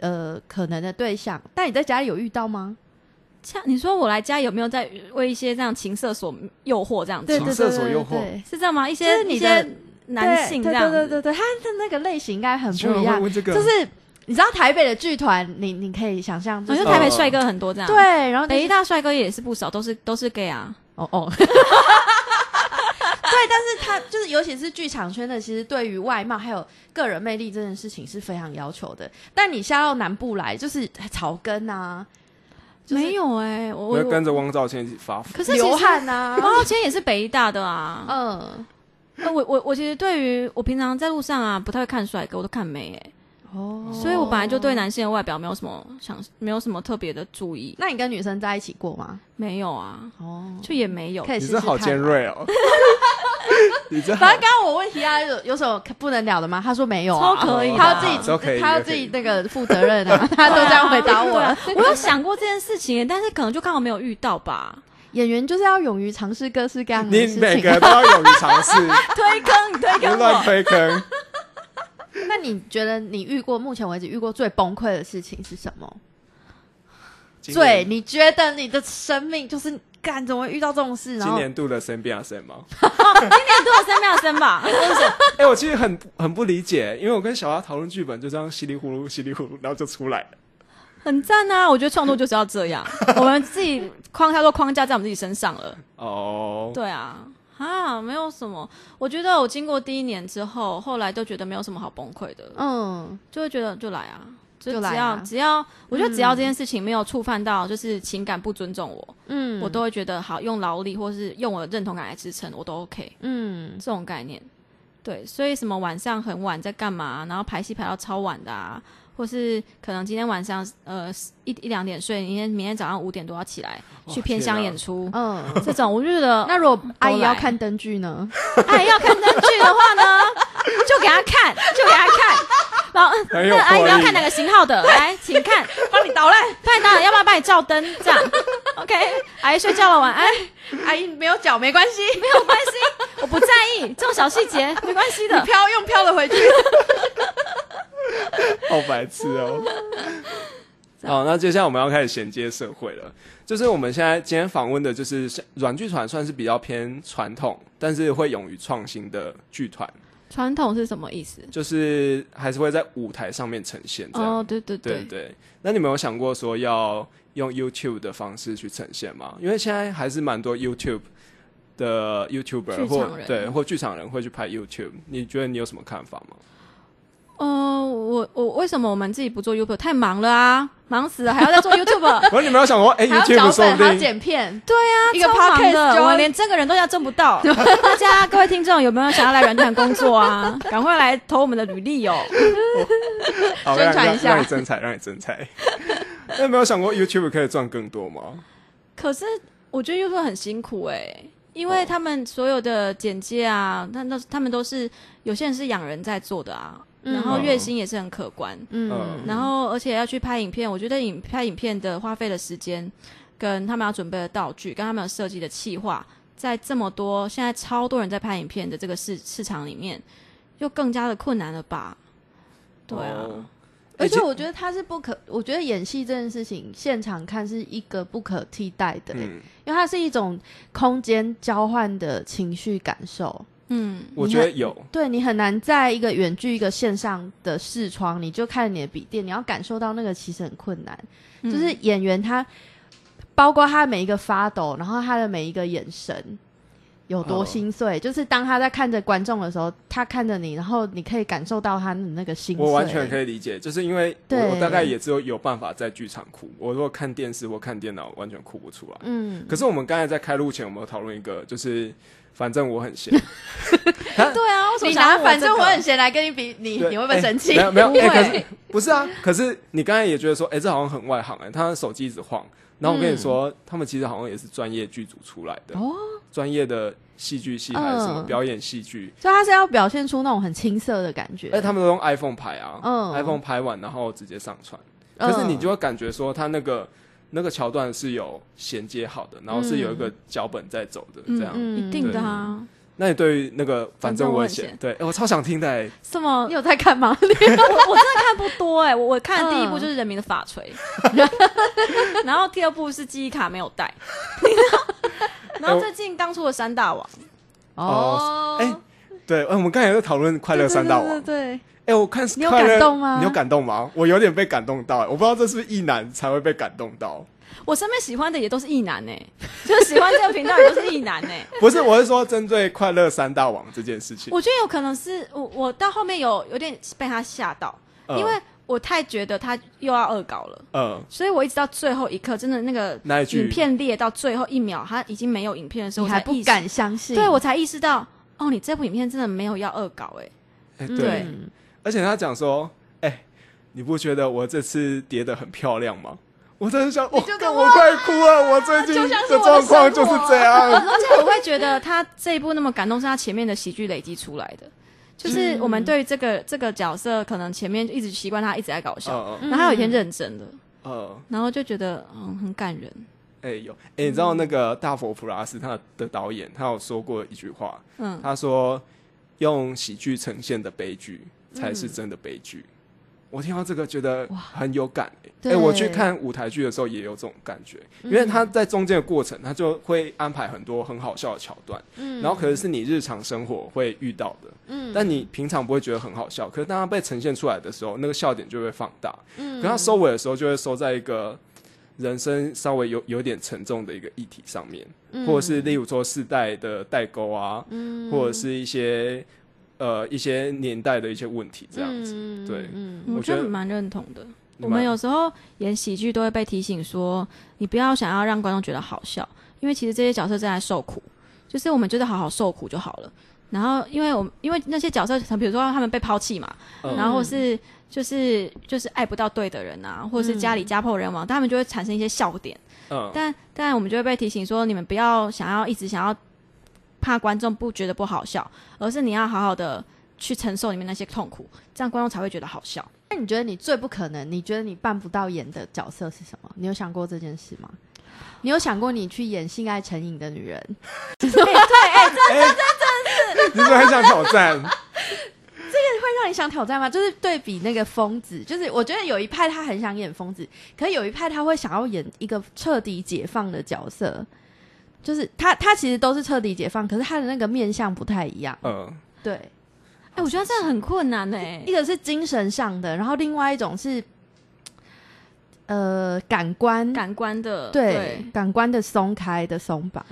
呃可能的对象，但你在家里有遇到吗？像你说我来家有没有在为一些这样情色所诱惑这样子情色所诱惑对是这样吗？一些你的一些男性这对样子，对对对对，他的那个类型应该很不一样，这个，就是你知道台北的剧团，你你可以想象，就好是像台北帅哥很多这样。，对，然后北医大帅哥也是不少，都是都是 gay 啊。哦哦，对，但是他就是尤其是剧场圈的，其实对于外貌还有个人魅力这件事情是非常要求的。但你下到南部来，就是草根啊，就是没有哎、我我我会跟着汪兆谦一起发福。流可是其实汗啊，汪兆谦也是北医大的啊。嗯，呃我我我其实对于我平常在路上啊，不太会看帅哥，我都看美哎、哦所以我本来就对男性的外表没有什么想，没有什么特别的注意。那你跟女生在一起过吗？没有啊，哦，就也没有。可以你这好试试看啊。尖锐哦！你这好反正刚刚我问题啊有有什么不能聊的吗？他说没有啊，超可以他要自己他要自己那个负责任啊，他都这样回答我。我有想过这件事情，但是可能就刚好没有遇到吧。演员就是要勇于尝试各式各样的事情。每个都要勇于尝试，推坑，你推坑乱推坑。那你觉得你遇过目前为止遇过最崩溃的事情是什么？今最你觉得你的生命就是干怎么会遇到这种事？然今后年度的生变啊生吗？今年度的生妙 生吧？哎、我其实很很不理解，因为我跟小花讨论剧本，就这样稀里糊涂、稀里糊涂，然后就出来了。很赞啊！我觉得创作就是要这样，我们自己框太多框架在我们自己身上了。哦，对啊，啊，没有什么。我觉得我经过第一年之后，后来都觉得没有什么好崩溃的，嗯，就会觉得就来啊，就只就来啊要只要，我觉得只要这件事情没有触犯到就是情感不尊重我，嗯我都会觉得好用劳力或是用我的认同感来支撑，我都 OK。嗯这种概念。对，所以什么晚上很晚在干嘛，然后排戏排到超晚的啊，或是可能今天晚上呃一一两点睡，明天明天早上五点多要起来去偏乡演出，嗯。这种我就觉得 那如果阿姨要看灯具呢？阿姨要看灯具的话呢，就给她看，就给她看。然后很有那阿姨魄力要看哪个型号的？来，请看，帮你导览。帮你导览，要不要帮你照灯？这样，OK。阿姨睡觉了，晚安。阿姨没有脚没关系，没有关系，我不在意这种小细节，没关系的。飘用飘的回去。好白痴哦。好，那接下来我们要开始衔接社会了。就是我们现在今天访问的，就是像软剧团，算是比较偏传统，但是会勇于创新的剧团，传统是什么意思？就是还是会在舞台上面呈现这样。哦，对对对对，那你们有想过说要用 YouTube 的方式去呈现吗？因为现在还是蛮多 YouTube 的 YouTuber 或对或剧场人会去拍 YouTube，你觉得你有什么看法吗？呃，我我为什么我们自己不做 YouTube？太忙了啊，忙死了，还要再做 YouTube。可是你们有想过，哎、还要 YouTube 脚本，还要说不定剪片，对啊，一个超忙 podcast 的，我们连这个人都要挣不到。大家各位听众有没有想要来软团工作啊？赶快来投我们的履历哦。好让让宣传一下让你增彩，让你增彩。那有没有想过 YouTube 可以赚更多吗？可是我觉得 YouTube 很辛苦哎、因哦为他们所有的剪接啊，那那他们都是有些人是养人在做的啊，嗯然后月薪也是很可观。嗯。嗯。然后而且要去拍影片，我觉得影拍影片的花费的时间，跟他们要准备的道具，跟他们有设计的企划，在这么多现在超多人在拍影片的这个市市场里面，又更加的困难了吧？对啊，哦而且欸我觉得他是不可，我觉得演戏这件事情，现场看是一个不可替代的、欸嗯，因为它是一种空间交换的情绪感受。嗯，我觉得有，对你很难在一个远距一个线上的视窗，你就看你的笔电，你要感受到那个其实很困难。嗯就是演员他，包括他每一个发抖，然后他的每一个眼神有多哦心碎，就是当他在看着观众的时候，他看着你，然后你可以感受到他的那个心碎。我完全可以理解，就是因为我我大概也只有有办法在剧场哭，我如果看电视或看电脑，完全哭不出来。嗯，可是我们刚才在开录前，我们有讨论一个，就是反正我很闲，对啊，为什么你拿反正我很闲来跟你比，你你会不会生气？哎没有没有，不是不是啊？可是你刚才也觉得说，哎，这好像很外行哎，他的手机一直晃。然后我跟你说，他们其实好像也是专业剧组出来的，哦，专业的戏剧系还是什么嗯表演戏剧，所以他是要表现出那种很青涩的感觉。哎，他们都用 iPhone 拍啊嗯，iPhone 拍完然后直接上传。嗯可是你就会感觉说，他那个那个桥段是有衔接好的，然后是有一个脚本在走的，这样。嗯一定的啊，那你对于那个反正我很反正我很闲，闲对，哎我超想听的哎，什么？你有在看吗？我我真的看不多哎、我我看的第一部就是《人民的法锤》然后第二部是记忆卡没有带，然后最近刚出的《三大王》，哦哎对，哎我们刚才也在讨论《快乐三大王》，对哎，我看你有感动吗？你有感动吗？我有点被感动到，哎我不知道这是不是异男才会被感动到，我身边喜欢的也都是异男哎、就是喜欢这个频道也都是异男哎、不是，我是说针对《快乐三大王》这件事情，我觉得有可能是我我到后面有有点被他吓到，嗯因为我太觉得他又要恶搞了。嗯，所以我一直到最后一刻，真的那个那一句影片列到最后一秒，他已经没有影片的时候，你还不我才不敢相信。对我才意识到，哦，你这部影片真的没有要恶搞、欸，哎嗯。对，而且他讲说，哎，你不觉得我这次叠的很漂亮吗？我真的想，我我快哭了，我最近的状况就是这样。而且我会觉得他这一部那么感动，是他前面的喜剧累积出来的。就是我们对于这个这个角色，可能前面一直习惯他一直在搞笑，嗯然后他有一天认真了，嗯，然后就觉得嗯很感人。哎有，哎，你知道那个大佛普拉斯他的导演，他有说过一句话，嗯，他说用喜剧呈现的悲剧才是真的悲剧。我听到这个觉得很有感、欸，哎、对我去看舞台剧的时候也有这种感觉，因为他在中间的过程，他就会安排很多很好笑的桥段，嗯。然后可能是你日常生活会遇到的，嗯。但你平常不会觉得很好笑，可是当它被呈现出来的时候，那个笑点就会放大，嗯。可它收尾的时候就会收在一个人生稍微有有点沉重的一个议题上面，嗯。或者是例如说世代的代沟啊，嗯。或者是一些呃一些年代的一些问题这样子。嗯对嗯我我觉得蛮认同的。我们有时候演喜剧都会被提醒说，你不要想要让观众觉得好笑，因为其实这些角色正在受苦，就是我们就是好好受苦就好了。然后，因为我们因为那些角色，比如说他们被抛弃嘛，嗯然后是就是就是爱不到对的人啊，或者是家里家破人亡，他们就会产生一些笑点。嗯，但但我们就会被提醒说，你们不要想要一直想要怕观众不觉得不好笑，而是你要好好的去承受里面那些痛苦，这样观众才会觉得好笑。那你觉得你最不可能，你觉得你办不到演的角色是什么？你有想过这件事吗？你有想过你去演性爱成瘾的女人？你是不是很想挑战？这个会让你想挑战吗？就是对比那个疯子，就是我觉得有一派他很想演疯子，可是有一派他会想要演一个彻底解放的角色，就是他他其实都是彻底解放，可是他的那个面相不太一样。嗯，对，哎、我觉得这很困难哎、一个是精神上的，然后另外一种是呃感官，感官的。对感官的松开的松绑。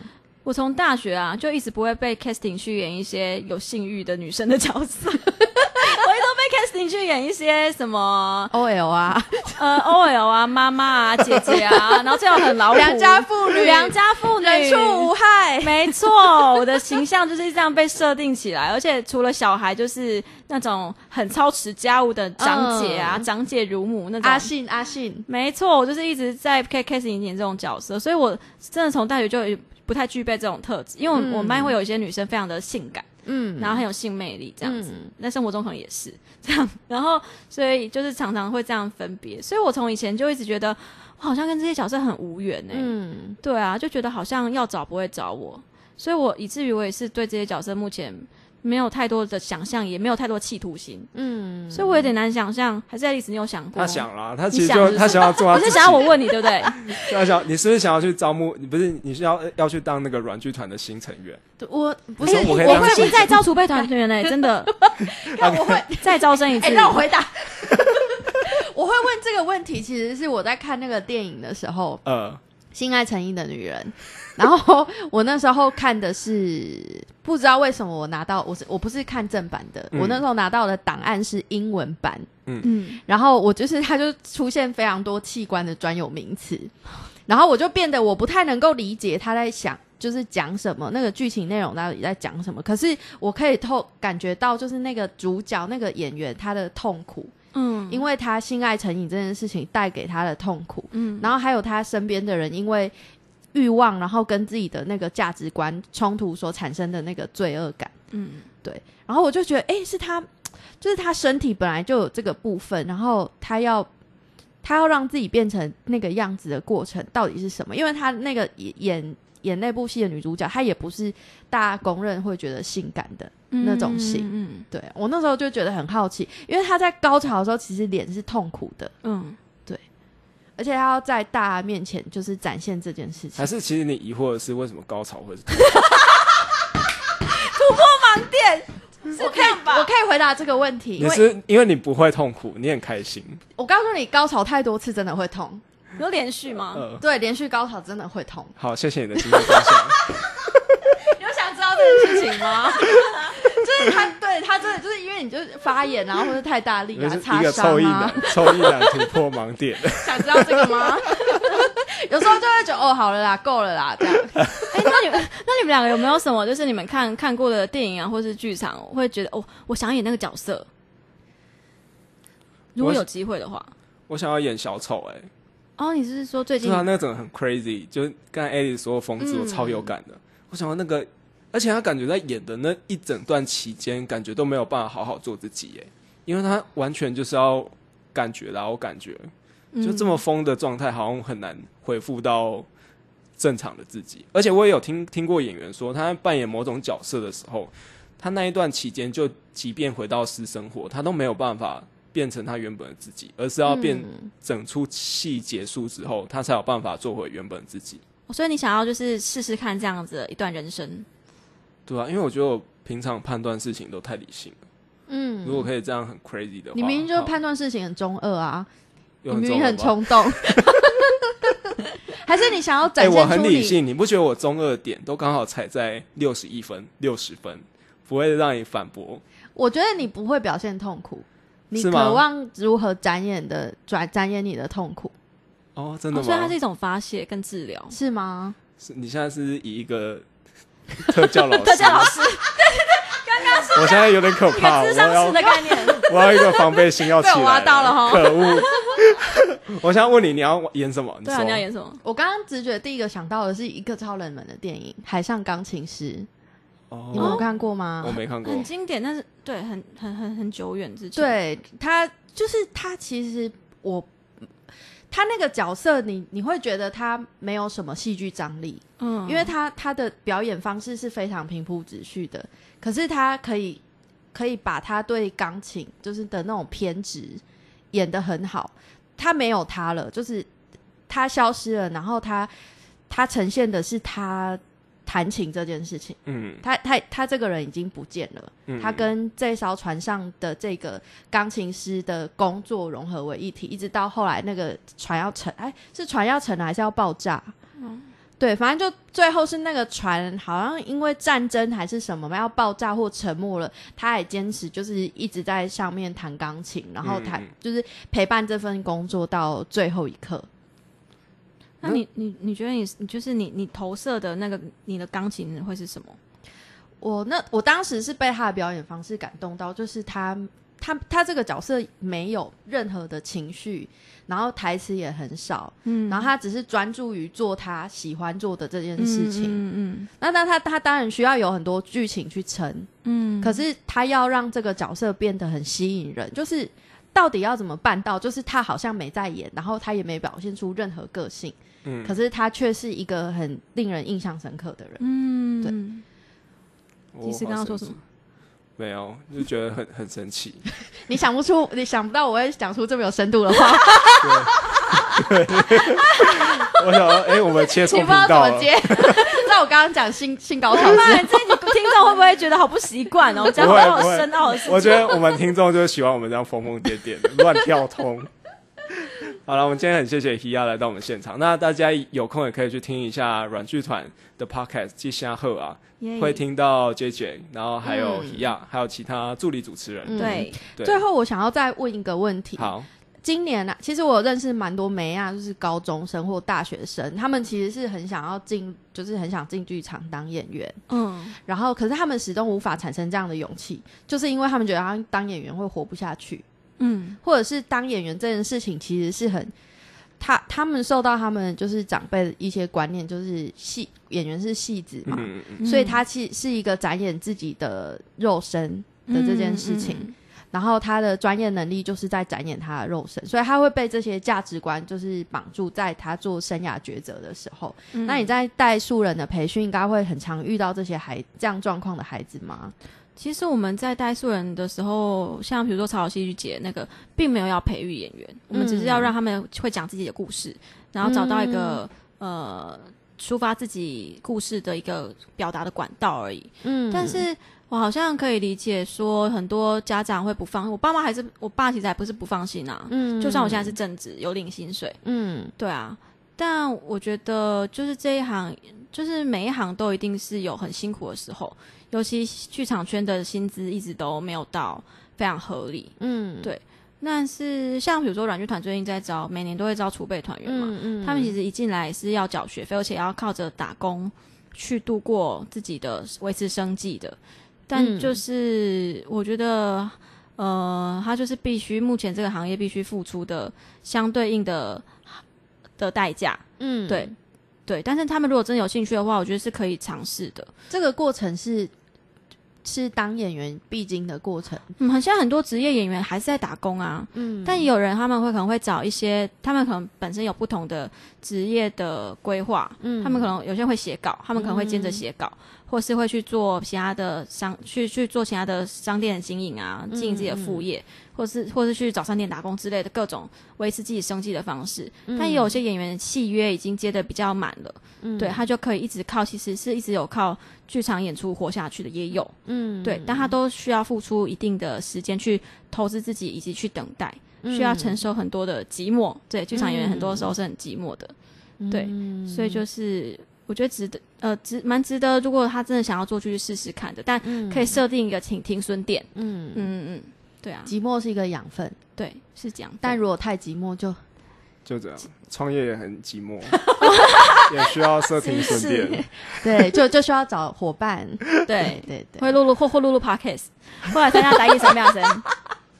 我从大学啊就一直不会被 casting 去演一些有性欲的女生的角色，我一直都被 casting 去演一些什么 OL 啊，呃 OL 啊、妈妈啊、姐姐啊，然后最后很老虎、良家妇女，良家妇女，人畜无害。没错，我的形象就是这样被设定起来，而且除了小孩，就是那种很操持家务的长姐啊、嗯。长姐如母那种。阿信，阿信，没错，我就是一直在 K K 演演这种角色，所以我真的从大学就不太具备这种特质，因为我、嗯。我们班会有一些女生非常的性感，嗯。然后很有性魅力这样子。嗯。在生活中可能也是。这样，然后所以就是常常会这样分别。所以我从以前就一直觉得，我好像跟这些角色很无缘呢、嗯。对啊，就觉得好像要找不会找我，所以我以至于我也是对这些角色目前没有太多的想象，也没有太多企图心，嗯，所以我有点难想象。还是爱丽丝，你有想过？他想啦，他其你实就是他想不是想要做他自己，你是想要我问你对不对？他想你是不是想要去招募？你不是你是要要去当那个软剧团的新成员？我不是我会新再招储备团员呢，真的 看我会再招生一次。哎、让我回答。我会问这个问题，其实是我在看那个电影的时候，呃，《心爱成瘾的女人》，然后我那时候看的是不知道为什么我拿到我是我不是看正版的，嗯。我那时候拿到的档案是英文版，嗯，然后我就是它就出现非常多器官的专有名词，然后我就变得我不太能够理解他在想就是讲什么，那个剧情内容到底在讲什么。可是我可以透感觉到，就是那个主角那个演员他的痛苦，嗯因为他性爱成瘾这件事情带给他的痛苦，嗯然后还有他身边的人因为欲望，然后跟自己的那个价值观冲突所产生的那个罪恶感。嗯对然后我就觉得，哎、是他，就是他身体本来就有这个部分，然后他要他要让自己变成那个样子的过程到底是什么？因为他那个演演演那部戏的女主角，她也不是大家公认会觉得性感的。那种型嗯对我那时候就觉得很好奇，因为她在高潮的时候其实脸是痛苦的，嗯对而且她要在大家面前就是展现这件事情还。是其实你疑惑的是为什么高潮会是 我可以我可以回答这个问题，因你是因为你不会痛苦，你很开心。我告诉你，高潮太多次真的会痛。你说连续吗？呃，对，连续高潮真的会痛。好，谢谢你的经验分享。有想知道这件事情吗？就是他对他真的就是因为你就是发炎啊，或者太大力啊，你是一个擦伤臭意啊男，，臭意男突破盲点。想知道这个吗？有时候就会觉得哦，好了啦，够了啦，这样。哎、那你们那你们两个有没有什么就是你们看看过的电影啊，或是剧场，会觉得哦，我想演那个角色？如果有机会的话，我想要演小丑、哎，哦，你是说最近就是他那个整个很 crazy，就是刚才 Alice 说的疯子，嗯我超有感的。我想到那个，而且他感觉在演的那一整段期间，感觉都没有办法好好做自己，耶，因为他完全就是要感觉啦，我感觉就这么疯的状态，好像很难恢复到正常的自己。而且我也有听听过演员说，他在扮演某种角色的时候，他那一段期间，就即便回到私生活，他都没有办法变成他原本的自己，而是要变嗯整出戏结束之后，他才有办法做回原本自己。哦所以你想要就是试试看这样子的一段人生。对啊，因为我觉得我平常判断事情都太理性了。嗯，如果可以这样很 crazy 的话，你明明就好判断事情很中二啊，有你明明很。冲动，还是你想要展现出你？很理性，你不觉得我中二的点都刚好踩在六十一分、六十分，不会让你反驳？我觉得你不会表现痛苦，你渴望如何展演的展展演你的痛苦，哦，真的哦，吗？所以它是一种发泄跟治疗。是吗？是你现在是以一个特教老师，特教老师，我现在有点可一怕，智商要师的概念。我要一个防备心要起来挖到了哈可恶！我想问你，你要演什么？对啊，你要演什么？我刚刚直觉第一个想到的是一个超冷门的电影《海上钢琴师》，哦你们有看过吗？我没看过很。经典，但是对，很很很很久远之前。，对他，就是他，其实我他那个角色你，你会觉得他没有什么戏剧张力，嗯因为他他的表演方式是非常平铺直叙的，可是他可以可以把他对钢琴就是的那种偏执演得很好。他没有他了，就是他消失了，然后他他呈现的是他弹琴这件事情。嗯他他他这个人已经不见了。嗯，他跟这艘船上的这个钢琴师的工作融合为一体，一直到后来那个船要沉，哎，是船要沉了还是要爆炸？嗯对，反正就最后是那个船好像因为战争还是什么要爆炸或沉没了，他还坚持就是一直在上面弹钢琴，然后弹、就是陪伴这份工作到最后一刻。那你你你觉得你你就是你你投射的那个你的钢琴会是什么？我那我当时是被他的表演方式感动到，就是他他他这个角色没有任何的情绪，然后台词也很少，嗯然后他只是专注于做他喜欢做的这件事情。嗯嗯那那他他当然需要有很多剧情去撑，嗯，可是他要让这个角色变得很吸引人，就是到底要怎么办到？就是他好像没在演，然后他也没表现出任何个性，嗯可是他却是一个很令人印象深刻的人。嗯对我其实刚刚说什么？没有，就觉得很 很神奇。你想不出，你想不到我会讲出这么有深度的话，我想说，哎、我们切错你不知道怎频道了。么接。那我刚刚讲性性高潮这你听众会不会觉得好不习惯哦？讲不会好好不会深奥的事情。我觉得我们听众就是喜欢我们这样疯疯癫癫的乱跳通。好了，我们今天很谢谢 Hia 来到我们现场。那大家有空也可以去听一下软剧团的 Podcast《记下鹤》啊，耶。会听到 JJ，然后还有嗯。Hia，、还有其他助理主持人。嗯。对，对，最后我想要再问一个问题。好，今年呢、其实我有认识蛮多梅亚，就是高中生或大学生，他们其实是很想要进，就是很想进剧场当演员，嗯。然后可是他们始终无法产生这样的勇气，就是因为他们觉得他当演员会活不下去，嗯或者是当演员这件事情其实是很。他他们受到他们就是长辈的一些观念，就是戏演员是戏子嘛，所以他其是一个展演自己的肉身的这件事情。嗯然后他的专业能力就是在展演他的肉身，所以他会被这些价值观就是绑住，在他做生涯抉择的时候。嗯那你在带素人的培训，应该会很常遇到这些孩这样状况的孩子吗？其实我们在带素人的时候，像比如说草草戏剧节那个，并没有要培育演员，我们只是要让他们会讲自己的故事，然后找到一个、呃抒发自己故事的一个表达的管道而已。嗯。但是我好像可以理解说，很多家长会不放，我爸妈还是我爸其实还不是不放心啊。嗯。就算我现在是正职，有领薪水，嗯。对啊，但我觉得就是这一行，就是每一行都一定是有很辛苦的时候，尤其剧场圈的薪资一直都没有到非常合理。嗯对但是像比如说软剧团最近在招，每年都会招储备团员嘛，嗯他们其实一进来是要缴学费，而且要靠着打工去度过自己的维持生计的。但嗯就是我觉得，呃，他就是必须目前这个行业必须付出的相对应的的代价。嗯对，对，但是他们如果真的有兴趣的话，我觉得是可以尝试的。这个过程是是当演员必经的过程。嗯，现在很多职业演员还是在打工啊，嗯但也有人他们会可能会找一些，他们可能本身有不同的职业的规划，嗯他们可能有些人会写稿，他们可能会兼着写稿，或是会去做其他的商，去去做其他的商店的经营啊，嗯经营自己的副业，或是或是去早餐店打工之类的各种维持自己生计的方式。但也有些演员的契约已经接的比较满了，嗯。对他就可以一直靠，其实是一直有靠剧场演出活下去的也有，嗯。对，但他都需要付出一定的时间去投资自己，以及去等待，需要承受很多的寂寞。对，剧场演员很多时候是很寂寞的，对，嗯所以就是我觉得值得，呃，值蛮值得。如果他真的想要做，就去试试看的。但可以设定一个停停损点。嗯嗯嗯嗯，对啊，寂寞是一个养分，对，是这样。但如果太寂寞就就这样，创业也很寂寞，也需要设停损点。对，就就需要找伙伴。对对对，会录录或或录录 podcast，后来参加台艺神妙声，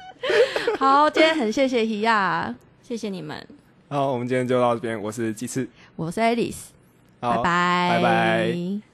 好，今天很谢谢希亚，谢谢你们。好，我们今天就到这边，我是鸡翅，我是 Alice，好拜拜，拜拜。